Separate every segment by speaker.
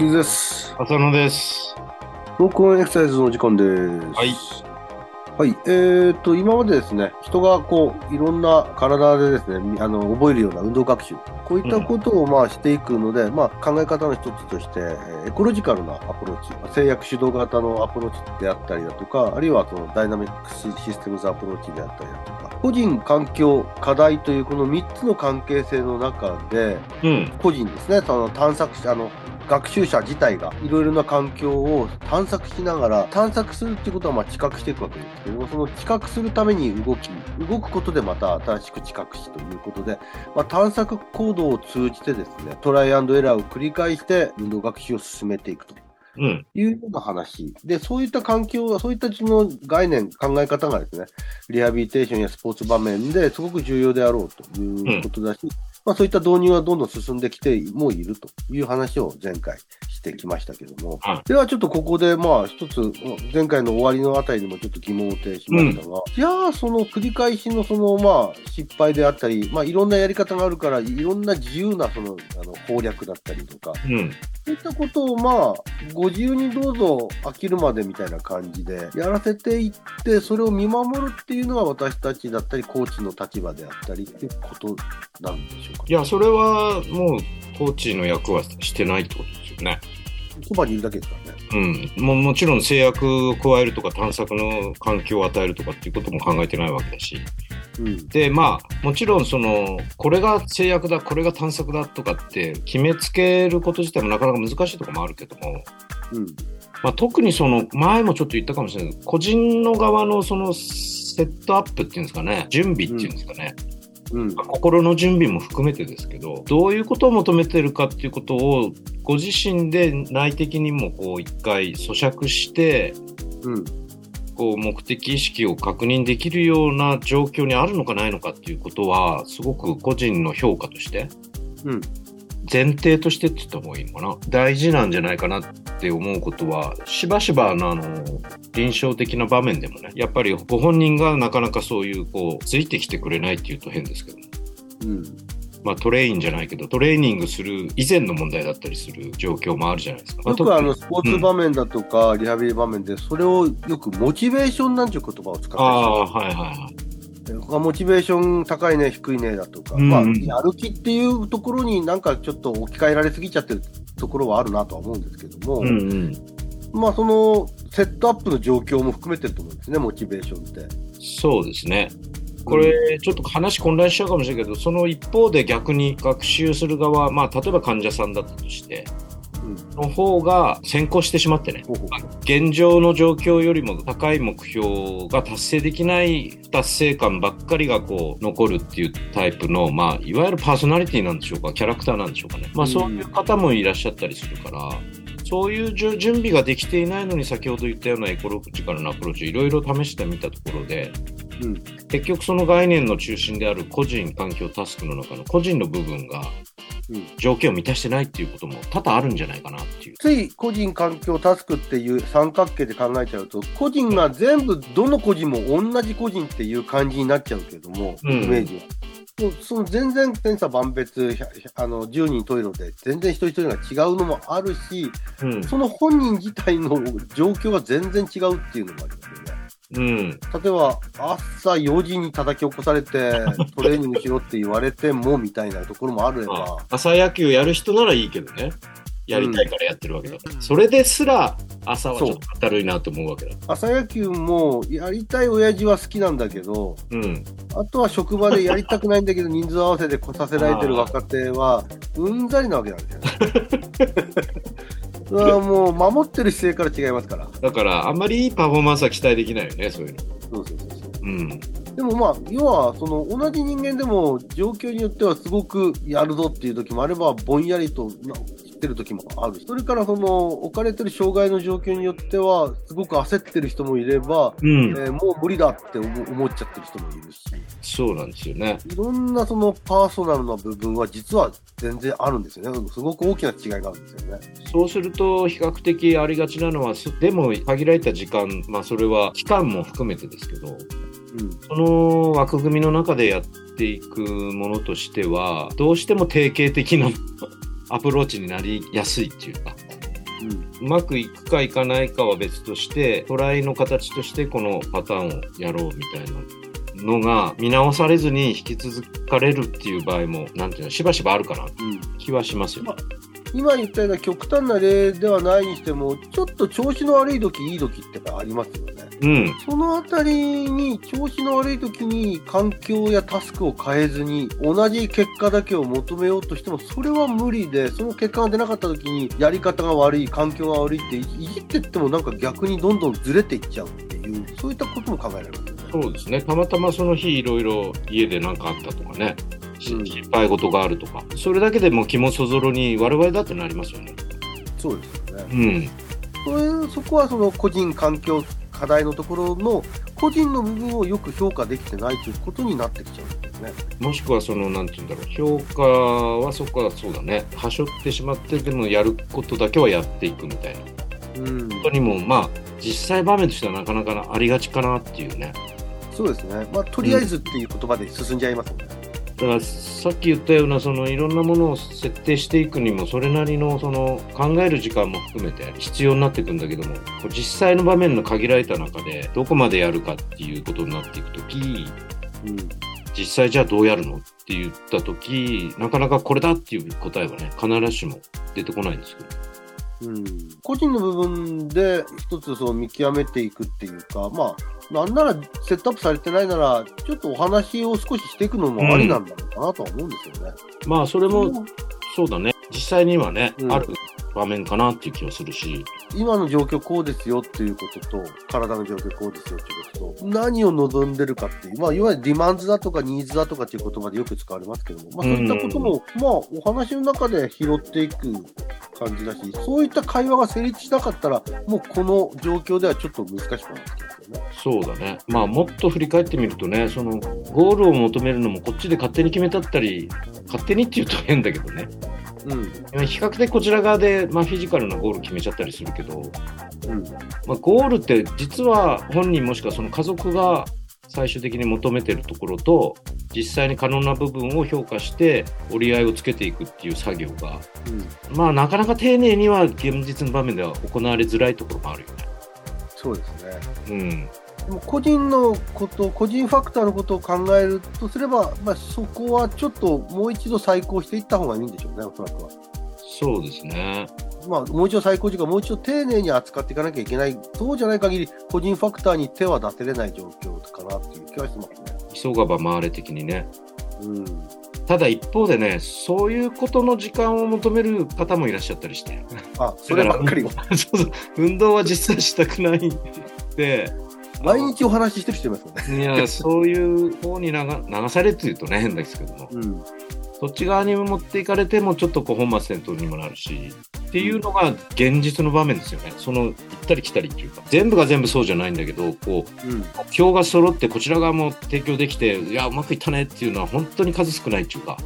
Speaker 1: キズです。
Speaker 2: 浅野です。
Speaker 1: トーク・オン・エクササイズのお時間です。
Speaker 2: はい。
Speaker 1: はい。えーと、今までですね、人がこう、いろんな体でですね、みあの、覚えるような運動学習、こういったことをまあしていくので、まあ考え方の一つとして、えーエコロジカルなアプローチ、制約主導型のアプローチであったりだとか、あるいはそのダイナミックスシステムズアプローチであったりだとか、個人、環境、課題というこの3つの関係性の中で、
Speaker 2: うん。
Speaker 1: 個人ですね、その探索し、あの、学習者自体がいろいろな環境を探索しながら、探索するっていうことはまあ知覚していくわけですけども、その知覚するために動き、動くことでまた新しく知覚しということで、まあ、探索行動を通じてですね、トライアンドエラーを繰り返して運動学習を進めていくと。
Speaker 2: うん。
Speaker 1: いうような話。で、そういった環境、そういったその概念、考え方がですね、リハビリテーションやスポーツ場面ですごく重要であろうということだし、まあそういった導入はどんどん進んできてもいるという話を前回してきましたけども、
Speaker 2: はい。
Speaker 1: ではちょっとここでまあ一つ、前回の終わりのあたりにもちょっと疑問を呈しましたが、じゃあその繰り返しのそのまあ失敗であったり、まあいろんなやり方があるから、いろんな自由なそのあの攻略だったりとか、
Speaker 2: うん。
Speaker 1: そういったことをまあ、ご自由にどうぞ飽きるまでみたいな感じでやらせていって、それを見守るっていうのが私たちだったり、コーチの立場であったりっていうことなんでしょうか。
Speaker 2: いや、それはもう、コーチの役はしてないってことですよね。
Speaker 1: そばにいるだけですからね。
Speaker 2: うん。ももちろん制約を加えるとか探索の環境を与えるとかっていうことも考えてないわけだし。
Speaker 1: うん。
Speaker 2: で、まあ、もちろんその、これが制約だ、これが探索だとかって決めつけること自体もなかなか難しいところもあるけども、
Speaker 1: うん。
Speaker 2: まあ、特にその前もちょっと言ったかもしれないけど個人の側のそのセットアップっていうんですかね準備っていうんですかね、
Speaker 1: うん。
Speaker 2: まあ心の準備も含めてですけどどういうことを求めてるかっていうことをご自身で内的にもこう一回咀嚼して
Speaker 1: うん。
Speaker 2: こう目的意識を確認できるような状況にあるのかないのかっていうことはすごく個人の評価として
Speaker 1: うん。
Speaker 2: 前提としてって言った方がいいのかな？大事なんじゃないかなって思うことはしばしばのあの臨床的な場面でもねやっぱりご本人がなかなかそういうこうついてきてくれないっていうと変ですけど
Speaker 1: うん。
Speaker 2: まあトレインじゃないけどトレーニングする以前の問題だったりする状況もあるじゃないですか。ま
Speaker 1: よくあの、スポーツ場面だとか、リハビリ場面で、それをよくモチベーションなんていう言葉を使って
Speaker 2: ああはいはいはい。
Speaker 1: モチベーション高いね、低いねだとか、
Speaker 2: うん
Speaker 1: まあ、やる気っていうところになんかちょっと置き換えられすぎちゃってるところはあるなとは思うんですけども、
Speaker 2: うんうん。
Speaker 1: まあ、そのセットアップの状況も含めてると思うんですね、モチベーションって。
Speaker 2: そうですね。これ、ちょっと話混乱しちゃうかもしれないけど、その一方で逆に学習する側、まあ、例えば患者さんだったとして、
Speaker 1: うん
Speaker 2: の方が先行してしまってね、現状の状況よりも高い目標が達成できない不達成感ばっかりがこう残るっていうタイプの、まあ、いわゆるパーソナリティなんでしょうか、キャラクターなんでしょうかね。まあ、
Speaker 1: うん
Speaker 2: そういう方もいらっしゃったりするから、そういうじゅ準備ができていないのに先ほど言ったようなエコロジカルなアプローチをいろいろ試してみたところで、
Speaker 1: うん
Speaker 2: 結局その概念の中心である個人、環境、タスクの中の個人の部分が
Speaker 1: うん
Speaker 2: 条件を満たしてないっていうことも多々あるんじゃないかなっていう。
Speaker 1: つい個人、環境、タスクっていう三角形で考えちゃうと、個人が全部、どの個人も同じ個人っていう感じになっちゃうけども、
Speaker 2: うん
Speaker 1: イメージは。もうその全然千差万別、あの10人十色で全然一人一人が違うのもあるし、
Speaker 2: うん。
Speaker 1: その本人自体の状況が全然違うっていうのもありますよね。
Speaker 2: うん。
Speaker 1: 例えば、朝4時に叩き起こされて、トレーニングしろって言われてもみたいなところもあれ
Speaker 2: ま
Speaker 1: ば
Speaker 2: あ、朝野球やる人ならいいけどね。やりたいからやってるわけだから。それですら、朝はちょっと明るいなと思うわけだ。
Speaker 1: 朝野球もやりたい親父は好きなんだけど、
Speaker 2: うん。
Speaker 1: あとは職場でやりたくないんだけど、人数合わせで来させられてる若手は、うんざりなわけなんですよね。それはもう守ってる姿勢から違いますから。
Speaker 2: だから、あんまりいいパフォーマンスは期待できないよね、そういうの。
Speaker 1: そうそうそうそう。
Speaker 2: うん。
Speaker 1: でもまあ、要は、その、同じ人間でも、状況によってはすごくやるぞっていう時もあれば、ぼんやりとってる時もあるし。それから、その、置かれてる障害の状況によっては、すごく焦ってる人もいれば、
Speaker 2: うん。
Speaker 1: えーもう無理だって思思っちゃってる人もいるし。
Speaker 2: そうなんですよね。
Speaker 1: いろんなそのパーソナルな部分は実は全然あるんですよね。すごく大きな違いがあるんですよね。
Speaker 2: そうすると、比較的ありがちなのは、すでも限られた時間、まあそれは期間も含めてですけど、
Speaker 1: うん。
Speaker 2: その枠組みの中でやっていくものとしては、どうしても定型的なアプローチになりやすいっていうか、
Speaker 1: うん。
Speaker 2: うまくいくかいかないかは別として、トライの形としてこのパターンをやろうみたいなのが見直されずに引き続かれるっていう場合も、なんていうの、しばしばあるかな
Speaker 1: うん。
Speaker 2: 気はしますよね。
Speaker 1: 今言ったような極端な例ではないにしても、ちょっと調子の悪い時、いい時ってありますよね。
Speaker 2: うん。
Speaker 1: そのあたりに、調子の悪い時に環境やタスクを変えずに、同じ結果だけを求めようとしても、それは無理で、その結果が出なかった時に、やり方が悪い、環境が悪いって、いじってってもなんか逆にどんどんずれていっちゃうっていう、そういったことも考えられますよね。
Speaker 2: そうですね。たまたまその日いろいろ家で何かあったとかね。心配事があるとか。それだけでもう気もそぞろに我々だってなりますよね。
Speaker 1: そうですよね。
Speaker 2: うん。
Speaker 1: それそこはその個人環境課題のところの個人の部分をよく評価できてないということになってきちゃうんですね。
Speaker 2: もしくはその、なんて言うんだろう。評価はそこはそうだね。はしょってしまってでもやることだけはやっていくみたいな。
Speaker 1: うん、
Speaker 2: 本当にもう、まあ、実際場面としてはなかなかありがちかなっていうね。
Speaker 1: そうですね。まあ、とりあえずっていう言葉で進んじゃいますよね。
Speaker 2: だからさっき言ったようなそのいろんなものを設定していくにもそれなりのその考える時間も含めて必要になっていくんだけども実際の場面の限られた中でどこまでやるかっていうことになっていくとき
Speaker 1: うん
Speaker 2: 実際じゃあどうやるのって言ったときなかなかこれだっていう答えはね必ずしも出てこないんですけど。
Speaker 1: うん、個人の部分で一つその見極めていくっていうか、まあ、なんならセットアップされてないなら、ちょっとお話を少ししていくのもありなんだろうかなとは思うんですよね。
Speaker 2: まあそれもそうだね。実際にはね、
Speaker 1: うん。
Speaker 2: ある場面かなっていう気はするし
Speaker 1: 今の状況こうですよっていうことと、体の状況こうですよっていうことと、何を望んでるかっていう、まあ、いわゆるディマンズだとかニーズだとかっていう言葉でよく使われますけども、まあ、そういったことも、まあ、お話の中で拾っていく感じだし、そういった会話が成立しなかったら、もうこの状況ではちょっと難しくなってきますよね。
Speaker 2: そうだね。まあもっと振り返ってみるとね、そのゴールを求めるのもこっちで勝手に決めたったり、勝手にって言うと変だけどね。
Speaker 1: うん。
Speaker 2: 比較的こちら側で、まあ、フィジカルなゴール決めちゃったりするけど、
Speaker 1: うん。
Speaker 2: まあ、ゴールって実は本人もしくはその家族が最終的に求めてるところと、実際に可能な部分を評価して折り合いをつけていくっていう作業が、
Speaker 1: うん。
Speaker 2: まあなかなか丁寧には現実の場面では行われづらいところもあるよね。
Speaker 1: そうですね。
Speaker 2: うん。
Speaker 1: でも個人のこと、個人ファクターのことを考えるとすれば、まあ、そこはちょっともう一度再考していった方がいいんでしょうね、おそらくは。
Speaker 2: そうですね。
Speaker 1: まあ、もう一度再考時間、もう一度丁寧に扱っていかなきゃいけない。そうじゃない限り、個人ファクターに手は出せれない状況かなっていう気はしますね。
Speaker 2: 急がば回れ的にね。
Speaker 1: うん。
Speaker 2: ただ一方でね、そういうことの時間を求める方もいらっしゃったりして。
Speaker 1: あ、そればっかりは。
Speaker 2: そうそう。運動は実際したくないって。
Speaker 1: 毎日お話ししてる人いますよね。
Speaker 2: いや、そういう方に流流されって言うとね、変ですけども。
Speaker 1: うん。
Speaker 2: そっち側に持っていかれても、ちょっとこう本末転倒にもなるし。っていうのが現実の場面ですよね。その行ったり来たりっていうか。全部が全部そうじゃないんだけど、こう、
Speaker 1: うん。
Speaker 2: 目標が揃ってこちら側も提供できて、いや、うまくいったねっていうのは本当に数少ないっていうか。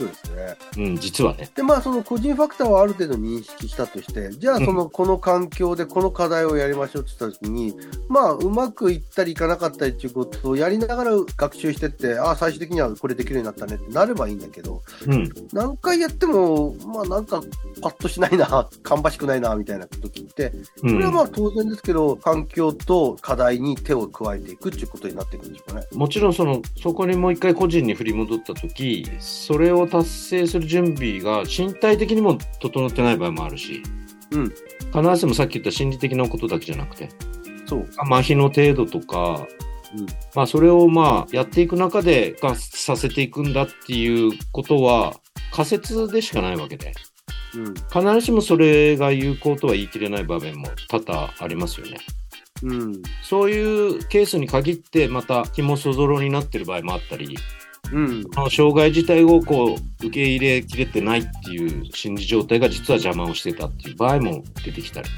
Speaker 1: そうですね。
Speaker 2: うん、実はね。
Speaker 1: で、まあ、その個人ファクターはある程度認識したとして、じゃあ、その、この環境でこの課題をやりましょうって言ったときに、まあ、うまくいったりいかなかったりっていうことをやりながら学習してって、ああ、最終的にはこれできるようになったねってなればいいんだけど、
Speaker 2: うん。
Speaker 1: 何回やっても、まあ、なんか、パッとしないな、芳しくないな、みたいな時って、
Speaker 2: うん
Speaker 1: それはまあ当然ですけど、環境と課題に手を加えていくっていうことになっていくんでしょうかね。
Speaker 2: もちろんそのそこにもう一回個人に振り戻った時それを達成する準備が身体的にも整ってない場合もあるし、
Speaker 1: うん
Speaker 2: 必ずしもさっき言った心理的なことだけじゃなくて
Speaker 1: そう。
Speaker 2: 麻痺の程度とか、
Speaker 1: うん
Speaker 2: まあ、それをまあやっていく中でがさせていくんだっていうことは仮説でしかないわけで
Speaker 1: うん。
Speaker 2: 必ずしもそれが有効とは言い切れない場面も多々ありますよね。
Speaker 1: うん。
Speaker 2: そういうケースに限ってまた気もそぞろになってる場合もあったり
Speaker 1: うん。
Speaker 2: その障害自体をこう受け入れきれてないっていう心理状態が実は邪魔をしてたっていう場合も出てきたり。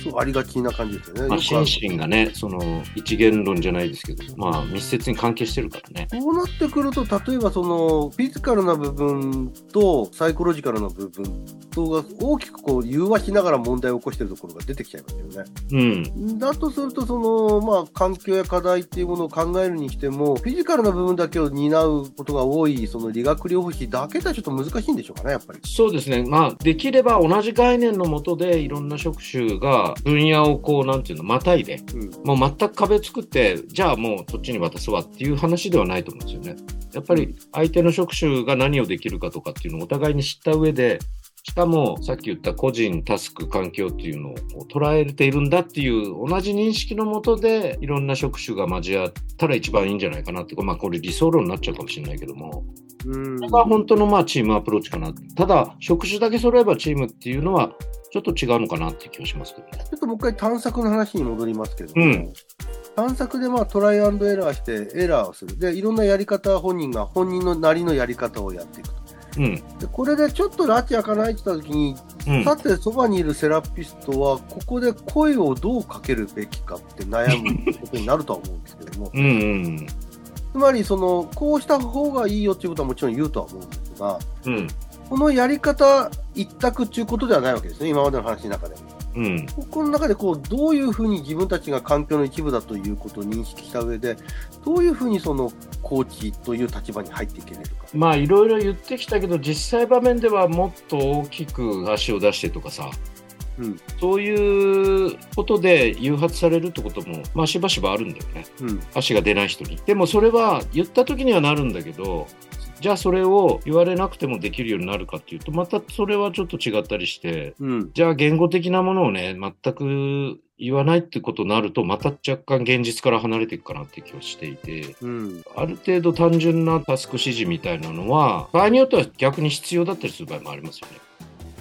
Speaker 1: そうありがちな感じですよね。
Speaker 2: まあ、心身がね、その一元論じゃないですけど、まあ、密接に関係してるからね。
Speaker 1: こうなってくると、例えばそのフィジカルな部分とサイコロジカルな部分とが大きくこう融和しながら問題を起こしているところが出てきちゃいますよね。
Speaker 2: うん。
Speaker 1: だとすると、そのまあ、環境や課題っていうものを考えるにしても、フィジカルな部分だけを担うことが多い、その理学療法士だけではちょっと難しいんでしょうかね、やっぱり。
Speaker 2: そうですね。まあ、できれば同じ概念のもとで、いろんな職種が分野をこう、なんていうの、またいで、
Speaker 1: うん
Speaker 2: もう全く壁作って、じゃあもうそっちに渡すわっていう話ではないと思うんですよね。やっぱり相手の職種が何をできるかとかっていうのをお互いに知った上で、しかもさっき言った個人、タスク、環境っていうのを捉えているんだっていう同じ認識のもとでいろんな職種が交わったら一番いいんじゃないかなって、まあこれ理想論になっちゃうかもしれないけども、
Speaker 1: うん
Speaker 2: これが本当のまあチームアプローチかな。ただ、職種だけ揃えばチームっていうのはちょっと違うのかなって気がしますけどね。
Speaker 1: ちょっともう一回探索の話に戻りますけども、
Speaker 2: うん
Speaker 1: 探索でまあトライアンドエラーしてエラーをする。で、いろんなやり方、本人が本人のなりのやり方をやっていくと。
Speaker 2: うん。
Speaker 1: でこれでちょっと拉致開かないって言った時に、
Speaker 2: うん。
Speaker 1: さてそばにいるセラピストは、ここで声をどうかけるべきかって悩むことになるとは思うんですけども、
Speaker 2: うんうん。
Speaker 1: つまりその、こうした方がいいよっていうことはもちろん言うとは思うんですが、
Speaker 2: うん。
Speaker 1: このやり方一択っていうことではないわけですね、今までの話の中で。
Speaker 2: うん。
Speaker 1: この中でこうどういうふうに自分たちが環境の一部だということを認識した上で、どういうふうにそのコーチという立場に入っていけれるか。
Speaker 2: まあいろいろ言ってきたけど実際場面ではもっと大きく足を出してとかさ
Speaker 1: うん、
Speaker 2: そういうことで誘発されるってこともまあしばしばあるんだよね
Speaker 1: うん、
Speaker 2: 足が出ない人にでもそれは言った時にはなるんだけどじゃあそれを言われなくてもできるようになるかっていうとまたそれはちょっと違ったりして
Speaker 1: うん、
Speaker 2: じゃあ言語的なものをね全く言わないってことになるとまた若干現実から離れていくかなって気がしていて
Speaker 1: うん、
Speaker 2: ある程度単純なタスク指示みたいなのは、場合によっては逆に必要だったりする場合もありますよね。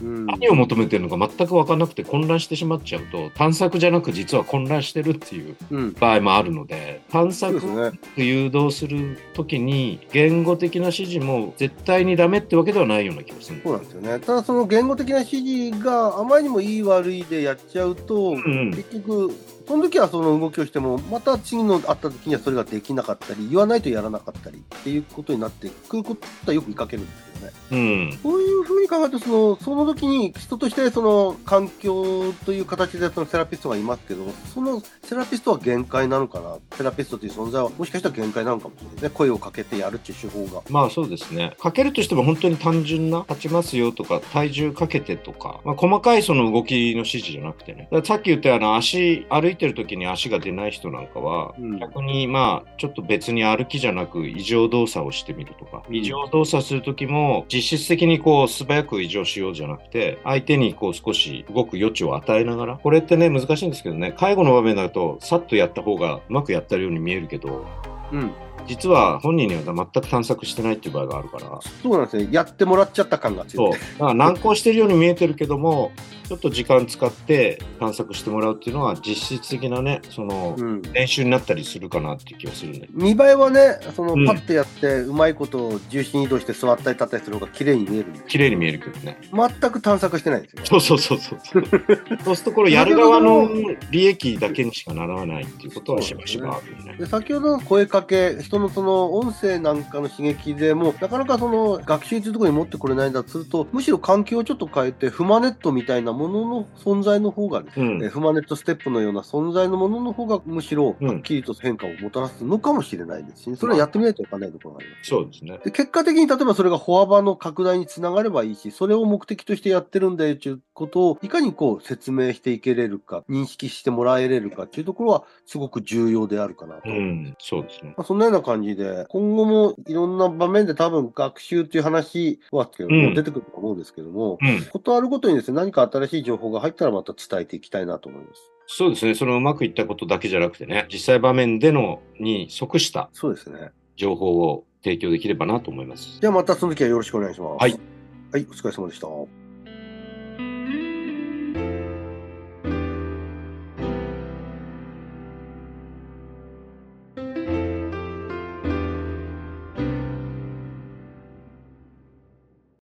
Speaker 1: うん、
Speaker 2: 何を求めてるのか全く分からなくて混乱してしまっちゃうと、探索じゃなく実は混乱してるっていう
Speaker 1: うん、
Speaker 2: 場合もあるので、探
Speaker 1: そう
Speaker 2: 索を。誘導するときに、言語的な指示も絶対にダメってわけではないような気がするん
Speaker 1: そうなんですよね。ただその言語的な指示があまりにもいい悪いでやっちゃうと、
Speaker 2: うん
Speaker 1: 結局、その時はその動きをしても、また次のあった時にはそれができなかったり、言わないとやらなかったりっていうことになってくることはよく見かけるんですよね。
Speaker 2: うん。
Speaker 1: そういうふうに考えると、そのその時に人としてその環境という形でそのセラピストがいますけど、そのセラピストは限界なのかな、セラピストという存在はもしかしたら限界なのかもしれないね、声をかけてやるっていう手法が。
Speaker 2: まあそうですね。かけるとしても本当に単純な、立ちますよとか、体重かけてとか、まあ、細かいその動きの指示じゃなくてね。さっき言ったような足、歩いてる時に足が出ない人なんかは、
Speaker 1: うん
Speaker 2: 逆にまあちょっと別に歩きじゃなく異常動作をしてみるとか、
Speaker 1: うん
Speaker 2: 異常動作する時もも実質的にこう素早く異常しようじゃなくて、相手にこう少し動く余地を与えながら、これってね難しいんですけどね、介護の場面だとさっとやった方がうまくやったように見えるけど、
Speaker 1: うん、
Speaker 2: 実は本人には全く探索してないっていう場合があるから、
Speaker 1: そうなんですね、やってもらっちゃった感が強い。
Speaker 2: そう。だから難航してるように見えてるけども、ちょっと時間使って探索してもらうっていうのは実質的なね、その、
Speaker 1: うん
Speaker 2: 練習になったりするかなっていう気がするんで。
Speaker 1: 見栄えはね、その
Speaker 2: うん
Speaker 1: パッてやって、うまいことを重心移動して座ったり立ったりする方が綺麗に見える
Speaker 2: 綺麗に見えるけどね。
Speaker 1: 全く探索してないんですよ。
Speaker 2: そうそうそうそう。そうするとこれやる側の利益だけにしかならないっていうことはしばしばあるよね。
Speaker 1: で先ほどの声かけ、人のその音声なんかの刺激でも、なかなかその学習というところに持ってこれないんだとすると、むしろ環境をちょっと変えて、フマネットみたいなものの存在の方がですね、
Speaker 2: うん
Speaker 1: えーフマネットステップのような存在のものの方がむしろ
Speaker 2: うん
Speaker 1: はっきりと変化をもたらすのかもしれないですし、それはやってみないとわかんないところがあります。
Speaker 2: そうですね。
Speaker 1: で結果的に例えばそれが歩幅の拡大につながればいいし、それを目的としてやってるんだよということをいかにこう説明していけれるか、認識してもらえれるかというところはすごく重要であるかなと。
Speaker 2: うん、そうですね。
Speaker 1: まあ、そんなような感じで、今後もいろんな場面で多分学習という話はけども、
Speaker 2: うん
Speaker 1: 出てくると思うんですけども、
Speaker 2: うん。
Speaker 1: ことあるごとにですね、何か新しい情報が入ったらまた伝えていきたいなと思います。
Speaker 2: そうですね。そのうまくいったことだけじゃなくてね、実際場面でのに即した
Speaker 1: そうですね。
Speaker 2: 情報を提供できればなと思います。
Speaker 1: じゃあまたその時はよろしくお願いします。
Speaker 2: はい。
Speaker 1: はい、お疲れ様でした。